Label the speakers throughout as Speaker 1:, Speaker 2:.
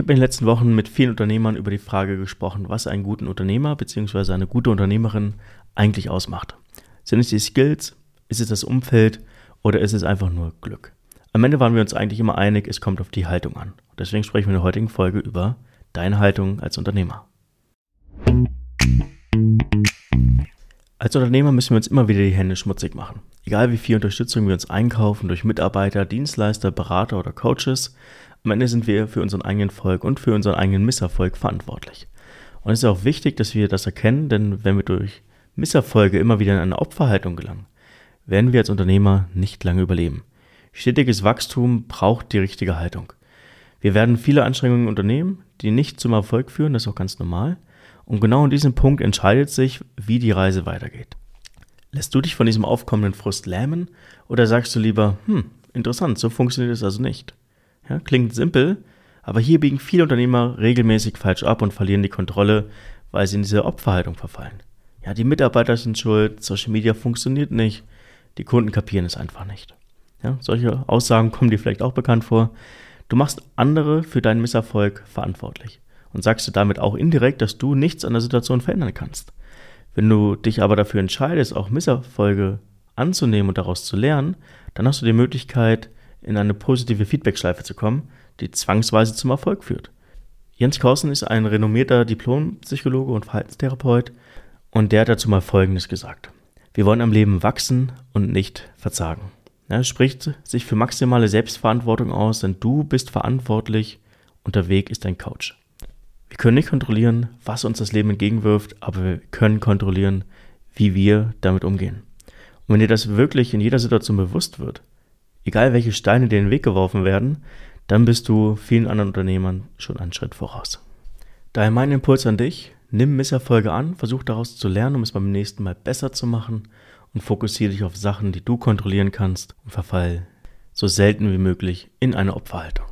Speaker 1: habe in den letzten Wochen mit vielen Unternehmern über die Frage gesprochen, was einen guten Unternehmer bzw. eine gute Unternehmerin eigentlich ausmacht. Sind es die Skills? Ist es das Umfeld? Oder ist es einfach nur Glück? Am Ende waren wir uns eigentlich immer einig, es kommt auf die Haltung an. Deswegen sprechen wir in der heutigen Folge über deine Haltung als Unternehmer. Als Unternehmer müssen wir uns immer wieder die Hände schmutzig machen. Egal wie viel Unterstützung wir uns einkaufen durch Mitarbeiter, Dienstleister, Berater oder Coaches, am Ende sind wir für unseren eigenen Erfolg und für unseren eigenen Misserfolg verantwortlich. Und es ist auch wichtig, dass wir das erkennen, denn wenn wir durch Misserfolge immer wieder in eine Opferhaltung gelangen, werden wir als Unternehmer nicht lange überleben. Stetiges Wachstum braucht die richtige Haltung. Wir werden viele Anstrengungen unternehmen, die nicht zum Erfolg führen, das ist auch ganz normal. Und genau in diesem Punkt entscheidet sich, wie die Reise weitergeht. Lässt du dich von diesem aufkommenden Frust lähmen oder sagst du lieber, hm, interessant, so funktioniert es also nicht? Ja, klingt simpel, aber hier biegen viele Unternehmer regelmäßig falsch ab und verlieren die Kontrolle, weil sie in diese Opferhaltung verfallen. Ja, die Mitarbeiter sind schuld, Social Media funktioniert nicht, die Kunden kapieren es einfach nicht. Ja, solche Aussagen kommen dir vielleicht auch bekannt vor. Du machst andere für deinen Misserfolg verantwortlich und sagst du damit auch indirekt, dass du nichts an der Situation verändern kannst. Wenn du dich aber dafür entscheidest, auch Misserfolge anzunehmen und daraus zu lernen, dann hast du die Möglichkeit, in eine positive Feedbackschleife zu kommen, die zwangsweise zum Erfolg führt. Jens Korsen ist ein renommierter Diplompsychologe und Verhaltenstherapeut und der hat dazu mal Folgendes gesagt. Wir wollen am Leben wachsen und nicht verzagen. Er spricht sich für maximale Selbstverantwortung aus, denn du bist verantwortlich und der Weg ist dein Coach. Wir können nicht kontrollieren, was uns das Leben entgegenwirft, aber wir können kontrollieren, wie wir damit umgehen. Und wenn dir das wirklich in jeder Situation bewusst wird, egal welche Steine dir in den Weg geworfen werden, dann bist du vielen anderen Unternehmern schon einen Schritt voraus. Daher mein Impuls an dich, nimm Misserfolge an, versuch daraus zu lernen, um es beim nächsten Mal besser zu machen und fokussiere dich auf Sachen, die du kontrollieren kannst und verfall so selten wie möglich in eine Opferhaltung.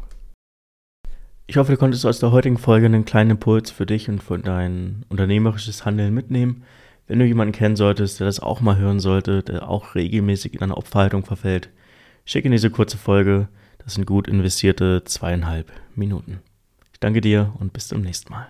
Speaker 1: Ich hoffe, du konntest aus der heutigen Folge einen kleinen Impuls für dich und für dein unternehmerisches Handeln mitnehmen. Wenn du jemanden kennen solltest, der das auch mal hören sollte, der auch regelmäßig in eine Opferhaltung verfällt, schick in diese kurze Folge. Das sind gut investierte zweieinhalb Minuten. Ich danke dir und bis zum nächsten Mal.